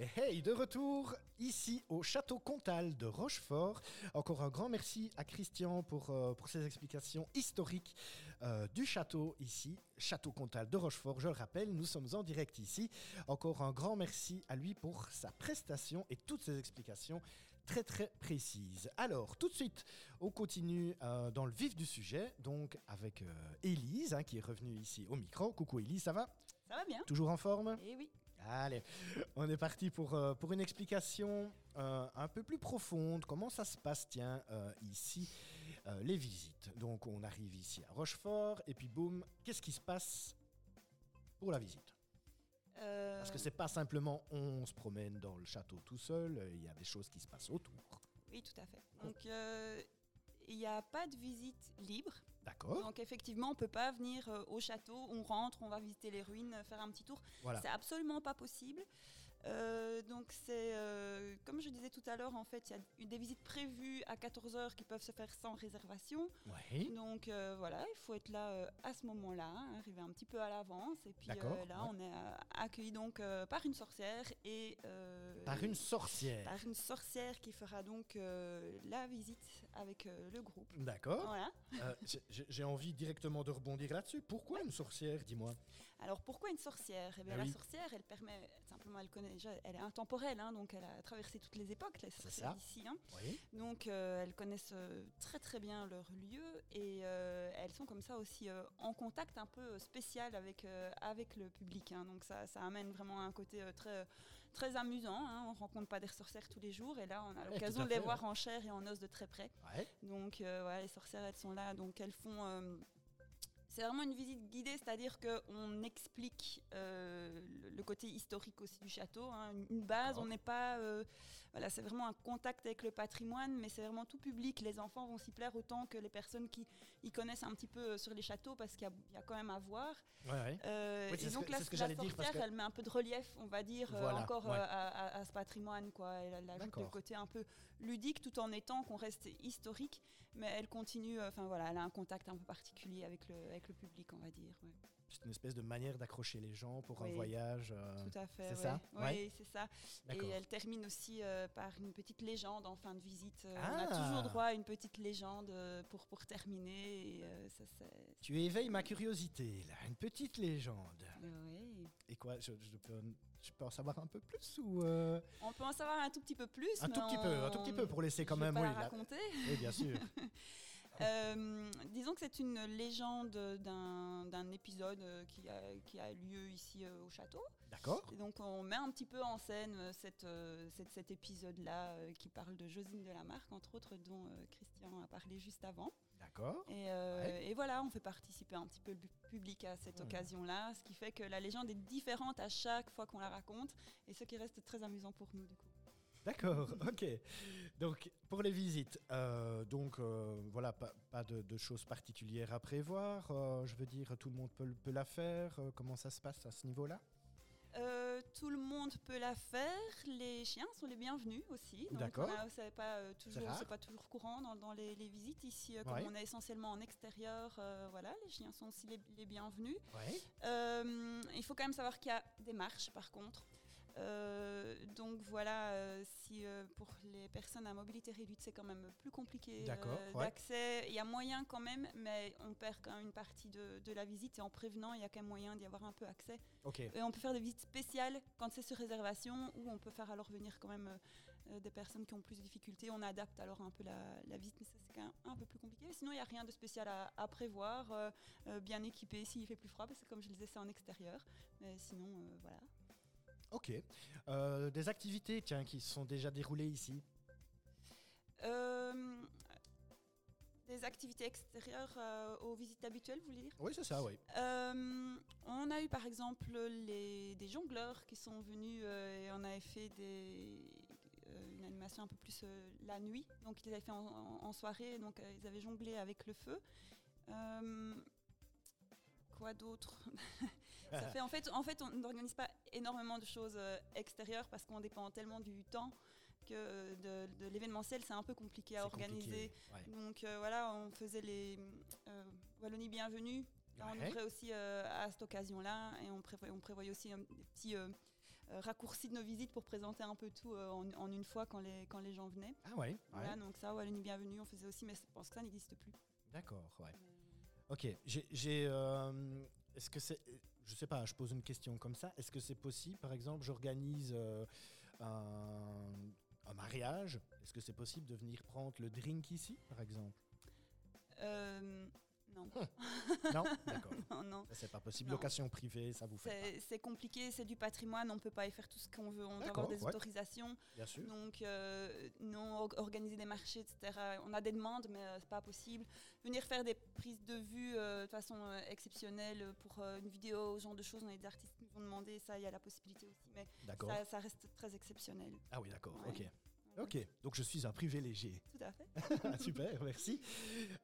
Et hey, de retour ici au château Comtal de Rochefort. Encore un grand merci à Christian pour, euh, pour ses explications historiques euh, du château ici, château Comtal de Rochefort. Je le rappelle, nous sommes en direct ici. Encore un grand merci à lui pour sa prestation et toutes ses explications très très précises. Alors, tout de suite, on continue euh, dans le vif du sujet, donc avec Élise hein, qui est revenue ici au micro. Coucou Élise, ça va? Ça va bien. Toujours en forme? Eh oui. Allez, on est parti pour, euh, pour une explication euh, un peu plus profonde. Comment ça se passe, tiens, euh, ici, les visites? Donc, on arrive ici à Rochefort, et puis boum, qu'est-ce qui se passe pour la visite? Parce que c'est pas simplement on se promène dans le château tout seul, il y a des choses qui se passent autour. Oui, tout à fait. Donc, il n'y a pas de visite libre. D'accord Donc, effectivement, on ne peut pas venir euh, au château, on rentre, on va visiter les ruines, faire un petit tour. Voilà. C'est absolument pas possible. Euh, donc, c'est euh, comme je disais tout à l'heure, en fait, il y a des visites prévues à 14h qui peuvent se faire sans réservation. Ouais. Donc euh, voilà, il faut être là à ce moment-là, hein, arriver un petit peu à l'avance. Et puis là, ouais. on est accueilli donc par une sorcière et Par une sorcière. par une sorcière qui fera donc la visite avec le groupe. D'accord. Voilà. J'ai- J'ai envie directement de rebondir là-dessus. Pourquoi une sorcière, dis-moi? Alors pourquoi une sorcière? Eh bien, Ah la oui. sorcière, elle permet simplement, elle connaît déjà, elle est intemporelle, hein, donc elle a traversé toutes les époques, les sorcières ça. d'ici. hein. Oui. Donc euh, elles connaissent euh, très très bien leur lieu et euh, elles sont comme ça aussi euh, en contact un peu spécial avec, avec le public. hein. Donc ça, ça amène vraiment un côté très, très amusant. hein. On rencontre pas des sorcières tous les jours et là on a Ouais, l'occasion de les voir en chair et en os de très près. Ouais. Donc voilà, les sorcières elles sont là, donc elles font... c'est vraiment une visite guidée, c'est-à-dire qu'on explique euh, le, le côté historique aussi du château, hein, une, base. On n'est pas, euh, voilà, c'est vraiment un contact avec le patrimoine, mais c'est vraiment tout public. Les enfants vont s'y plaire autant que les personnes qui y connaissent un petit peu euh, sur les châteaux, parce qu'il y a- il y, a quand même à voir. Ouais, ouais. Euh, Oui, c'est et donc que- la, ce que la sorcière, que- elle met un peu de relief, on va dire, Voilà, encore ouais. à, à- à ce patrimoine, quoi. Elle, elle ajoute le côté un peu ludique, tout en étant qu'on reste historique, mais elle continue. euh, Enfin voilà, elle a un contact un peu particulier avec le, avec le public, on va dire. ouais. C'est une espèce de manière d'accrocher les gens pour un voyage. euh, Tout à fait. c'est ouais. ça? Oui, Ouais. c'est ça. Et elle termine aussi euh, par une petite légende en fin de visite. Ah. On a toujours droit à une petite légende pour, pour terminer. Et, euh, ça, Tu éveilles ma curiosité, là. Une petite légende. Oui. Et quoi, je, je peux, je peux en savoir un peu plus ou euh, On peut en savoir un tout petit peu plus. Un mais tout petit on- peu, un tout petit peu pour laisser quand je même, pas oui, la la- raconter. Oui, bien sûr. Euh, disons que c'est une légende d'un épisode qui a, qui a lieu ici euh, au château. D'accord. Donc on met un petit peu en scène cette, cette- cet épisode-là qui parle de Josine de la Marque, entre autres, dont Christian a parlé juste avant. D'accord. Et, euh, Ouais. et voilà, on fait participer un petit peu le public à cette Mhm. occasion-là, ce qui fait que la légende est différente à chaque fois qu'on la raconte, et ce qui reste très amusant pour nous du coup. D'accord, ok. Donc, pour les visites, euh, donc euh, voilà, pas, pas de, de choses particulières à prévoir. je veux dire, tout le monde peut, peut la faire. comment ça se passe à ce niveau-là? Tout le monde peut la faire. Les chiens sont les bienvenus aussi. D'accord. C'est pas euh, toujours, pas toujours courant dans, dans les, les visites ici. euh, comme Ouais. on est essentiellement en extérieur, euh, voilà, les chiens sont aussi les, les bienvenus. Ouais. Il faut quand même savoir qu'il y a des marches par contre. Euh, donc voilà, euh, si euh, pour les personnes à mobilité réduite, c'est quand même plus compliqué ouais. d'accès. Il y a moyen quand même, mais on perd quand même une partie de, de la visite. Et en prévenant, il y a quand même moyen d'y avoir un peu accès. Et on peut faire des visites spéciales quand c'est sur réservation, ou on peut faire alors venir quand même des personnes qui ont plus de difficultés. On adapte alors un peu la, la visite, mais ça c'est quand même un peu plus compliqué. Sinon, il n'y a rien de spécial à, à prévoir. bien équipé s'il fait plus froid, parce que comme je le disais, c'est en extérieur. Mais sinon, voilà. Ok. Euh, des activités, tiens, qui se sont déjà déroulées ici. Euh, des activités extérieures euh, aux visites habituelles, vous voulez dire? Oui, c'est ça, oui. On a eu par exemple les, des jongleurs qui sont venus et on avait fait des, une animation un peu plus la nuit. Donc ils avaient fait en, en- soirée, donc ils avaient jonglé avec le feu. Quoi d'autre? Ça fait en fait, en fait, on n'organise pas énormément de choses euh, extérieures parce qu'on dépend tellement du temps que de, de l'événementiel, c'est un peu compliqué à organiser. compliqué, ouais. Donc euh, voilà, on faisait les euh, Wallonie Bienvenue. Là, On Ouais. ouvrait aussi euh, à cette occasion-là et on prévoyait, on prévoyait aussi euh, petits, euh, raccourci de nos visites pour présenter un peu tout en, en, une fois quand les, quand les gens venaient. Ah ouais, Voilà, donc ça, ouais, nuit bienvenue, on faisait aussi, mais je pense que ça n'existe plus. D'accord, ouais. Ok, j'ai. Est-ce que c'est. Je sais pas, je pose une question comme ça. Est-ce que c'est possible, par exemple, j'organise un, un, mariage? Est-ce que c'est possible de venir prendre le drink ici, par exemple? Non. non D'accord. non, non. C'est pas possible. Location privée, ça vous fait C'est compliqué, c'est du patrimoine, on ne peut pas y faire tout ce qu'on veut, on doit avoir des autorisations. Bien sûr. Donc, euh, non, organiser des marchés, etc. On a des demandes, mais ce euh, c'est pas possible. Venir faire des prises de vue euh, de façon exceptionnelle pour une vidéo, ce genre de choses, on a des artistes qui nous ont demandé, ça, il y a la possibilité aussi, mais ça, ça, reste très exceptionnel. Ah oui, d'accord, ok. Ok, donc je suis un privilégié. Tout à fait. Ah, super, merci.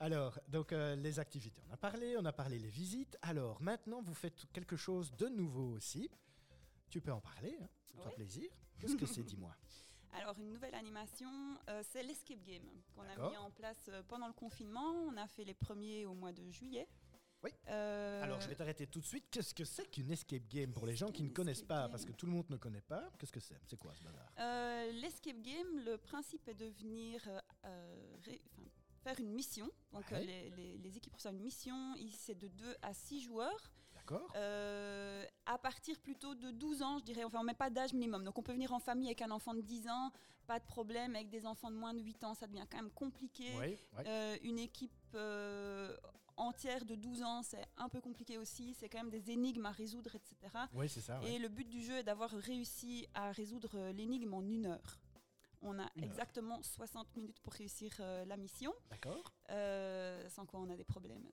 Alors, donc euh, les activités, on a parlé, on a parlé les visites. Alors maintenant, vous faites quelque chose de nouveau aussi. Tu peux en parler, hein, c'est toi plaisir. Qu'est-ce que c'est, dis-moi? Alors, une nouvelle animation, euh, c'est l'Escape Game qu'on a mis en place euh, pendant le confinement. On a fait les premiers au mois de juillet. Oui. Euh, Alors, je vais t'arrêter tout de suite. Qu'est-ce que c'est qu'une escape game pour les gens qui ne connaissent pas? Parce que tout le monde ne connaît pas. Qu'est-ce que c'est? C'est quoi ce bazar? Euh, L'escape game, le principe est de venir euh, faire une mission. Donc, les, les, équipes reçoivent une mission. C'est de 2 à 6 joueurs. D'accord. à partir plutôt de 12 ans, je dirais. Enfin, on ne met pas d'âge minimum. Donc, on peut venir en famille avec un enfant de 10 ans. Pas de problème. Avec des enfants de moins de 8 ans, ça devient quand même compliqué. une équipe entière de 12 ans, c'est un peu compliqué aussi. C'est quand même des énigmes à résoudre, etc. Oui, c'est ça. Et le but du jeu est d'avoir réussi à résoudre l'énigme en une heure. On a exactement 60 minutes pour réussir euh, la mission. D'accord. Euh, sans quoi on a des problèmes.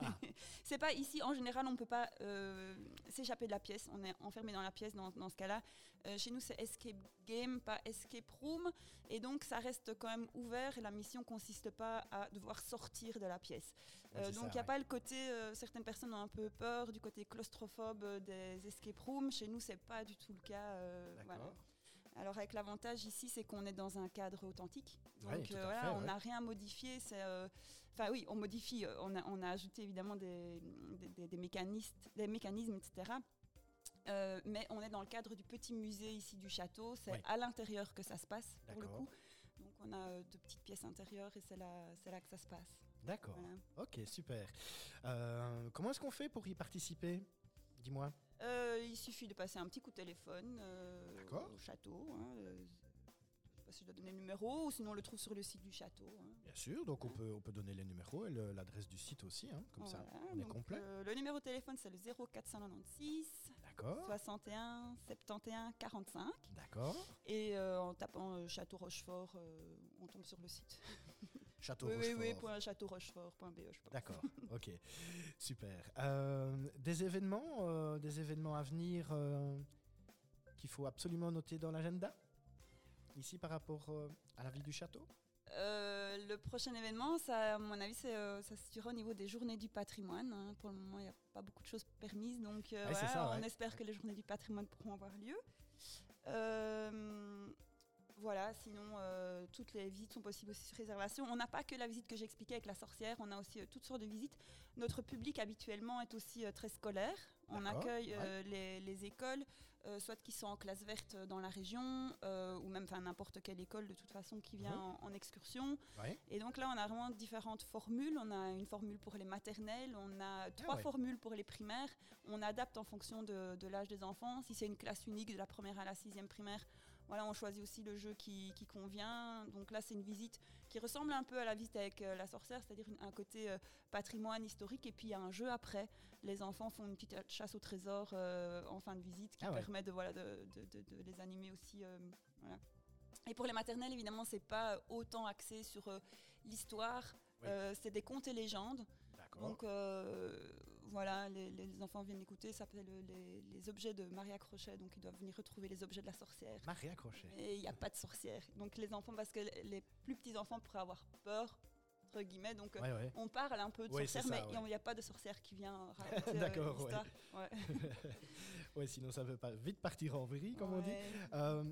Ah. c'est pas ici, en général, on peut pas euh, s'échapper de la pièce. On est enfermé dans la pièce dans, dans ce cas-là. chez nous, c'est escape game, pas escape room. Et donc, ça reste quand même ouvert et la mission consiste pas à devoir sortir de la pièce. donc, il n'y a pas le côté, certaines personnes ont un peu peur du côté claustrophobe des escape rooms. Chez nous, c'est pas du tout le cas. D'accord. Alors avec l'avantage ici, c'est qu'on est dans un cadre authentique. Donc euh, voilà, on n'a rien modifié. Euh, enfin oui, on modifie. Euh, on a, on a ajouté évidemment des, des, mécanismes, des mécanismes, etc. mais on est dans le cadre du petit musée ici du château. C'est à l'intérieur que ça se passe pour le coup. Donc on a de petites pièces intérieures et c'est là, c'est là que ça se passe. D'accord. Ok, super. comment est-ce qu'on fait pour y participer? Dis-moi. Euh, il suffit de passer un petit coup de téléphone euh, au château. Hein, euh, je ne sais pas si je dois donner le numéro ou sinon on le trouve sur le site du château. Hein. Bien sûr, donc on, peut, on peut donner les numéros et l'adresse du site aussi, hein, comme ça on est complet. le numéro de téléphone c'est le 0496 61 71 45. D'accord. Et en tapant Château Rochefort, on tombe sur le site. Château oui, Rochefort. Oui, oui, château Rochefort.be, je pense. D'accord, ok, super. Euh, des événements, euh, des événements à venir euh, qu'il faut absolument noter dans l'agenda? Ici par rapport à la vie du château? Le prochain événement, ça, à mon avis, ça se situera au niveau des journées du patrimoine. Hein. Pour le moment, il n'y a pas beaucoup de choses permises, donc on espère que les journées du patrimoine pourront avoir lieu. Voilà, sinon euh, toutes les visites sont possibles aussi sur réservation. On n'a pas que la visite que j'expliquais avec la sorcière, on a aussi euh, toutes sortes de visites. Notre public habituellement est aussi euh, très scolaire. On accueille les, écoles, soit qui sont en classe verte dans la région, ou même n'importe quelle école de toute façon qui vient mhm. en, excursion. Et donc là, on a vraiment différentes formules. On a une formule pour les maternelles, on a ah trois formules pour les primaires. On adapte en fonction de, de l'âge des enfants. Si c'est une classe unique de la première à la sixième primaire, voilà, on choisit aussi le jeu qui, convient. Donc là, c'est une visite qui ressemble un peu à la visite avec euh, la sorcière, c'est-à-dire un côté euh, patrimoine historique. Et puis il y a un jeu après. Les enfants font une petite chasse au trésor euh, en fin de visite qui ah permet de, voilà, de, les animer aussi. Et pour les maternelles, évidemment, c'est pas autant axé sur l'histoire. c'est des contes et légendes. Donc voilà, les, enfants viennent écouter, ça s'appelle les, les, objets de Maria Crochet, donc ils doivent venir retrouver les objets de la sorcière. Maria Crochet. Et il n'y a pas de sorcière. Donc les enfants, parce que les plus petits enfants pourraient avoir peur, entre guillemets, donc on parle un peu de sorcière, mais il n'y a pas de sorcière qui vient raconter euh, D'accord, ouais. sinon ça veut pas vite partir en vrille, comme on dit. Euh,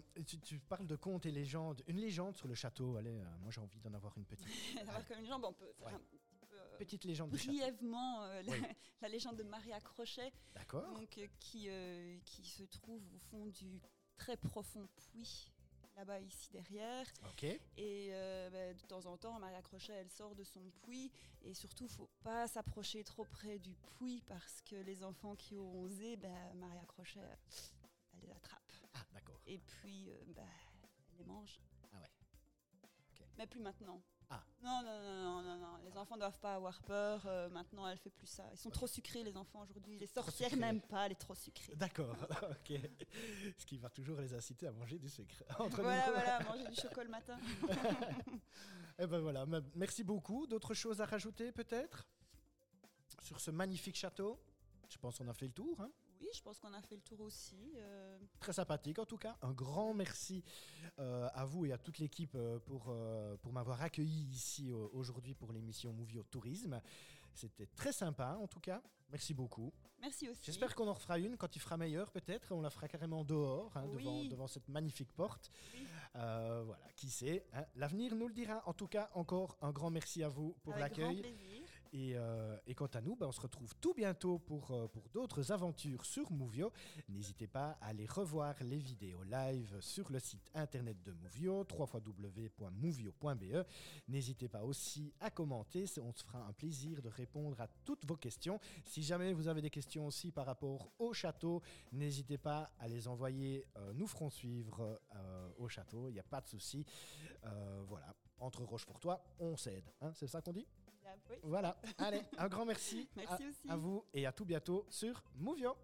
tu, parles de contes et légendes. Une légende sur le château, allez, euh, moi j'ai envie d'en avoir une petite. D'avoir comme une légende, on peut faire un petite légende brièvement euh, la, Oui. la légende de Maria Crochet, donc, euh, qui, euh, qui se trouve au fond du très profond puits, là-bas, ici derrière. Et euh, bah, de temps en temps, Maria Crochet, elle sort de son puits. Et surtout, faut pas s'approcher trop près du puits parce que les enfants qui auront osé, bah, Maria Crochet, elle les attrape. Ah, d'accord. Et puis, euh, bah, elle les mange. Ah ouais. Mais plus maintenant. Ah. Non, non, non, non, non, non. Les enfants doivent pas avoir peur. euh, maintenant, elle fait plus ça. Ils sont trop sucrés, les enfants, aujourd'hui. Les sorcières n'aiment pas les trop sucrés. D'accord, ok. Ce qui va toujours les inciter à manger du sucre. Entre Voilà, nous. voilà, manger du chocolat le matin. Eh ben voilà, me- merci beaucoup. D'autres choses à rajouter peut-être? Sur ce magnifique château? Je pense qu'on a fait le tour. hein. Oui, je pense qu'on a fait le tour aussi. euh, Très sympathique en tout cas. Un grand merci euh, à vous et à toute l'équipe euh, pour, euh, pour m'avoir accueilli ici aujourd'hui pour l'émission Movie au Tourisme. C'était très sympa en tout cas. Merci beaucoup. Merci aussi. J'espère qu'on en refera une quand il fera meilleur peut-être. On la fera carrément dehors hein, devant, Oui. devant cette magnifique porte. Oui. Voilà, qui sait. hein. L'avenir nous le dira. En tout cas, encore un grand merci à vous pour l'accueil. Euh, et quant à nous, ben, on se retrouve tout bientôt pour, euh, pour d'autres aventures sur Movio. N'hésitez pas à aller revoir les vidéos live sur le site internet de Movio, www.movio.be. N'hésitez pas aussi à commenter, on se fera un plaisir de répondre à toutes vos questions. Si jamais vous avez des questions aussi par rapport au château, n'hésitez pas à les envoyer, euh, nous ferons suivre au château, il n'y a pas de souci. Voilà, entre Rochefortois, on s'aide, hein, c'est ça qu'on dit? Voilà. Allez, un grand merci, à, à vous et à tout bientôt sur Mouvio.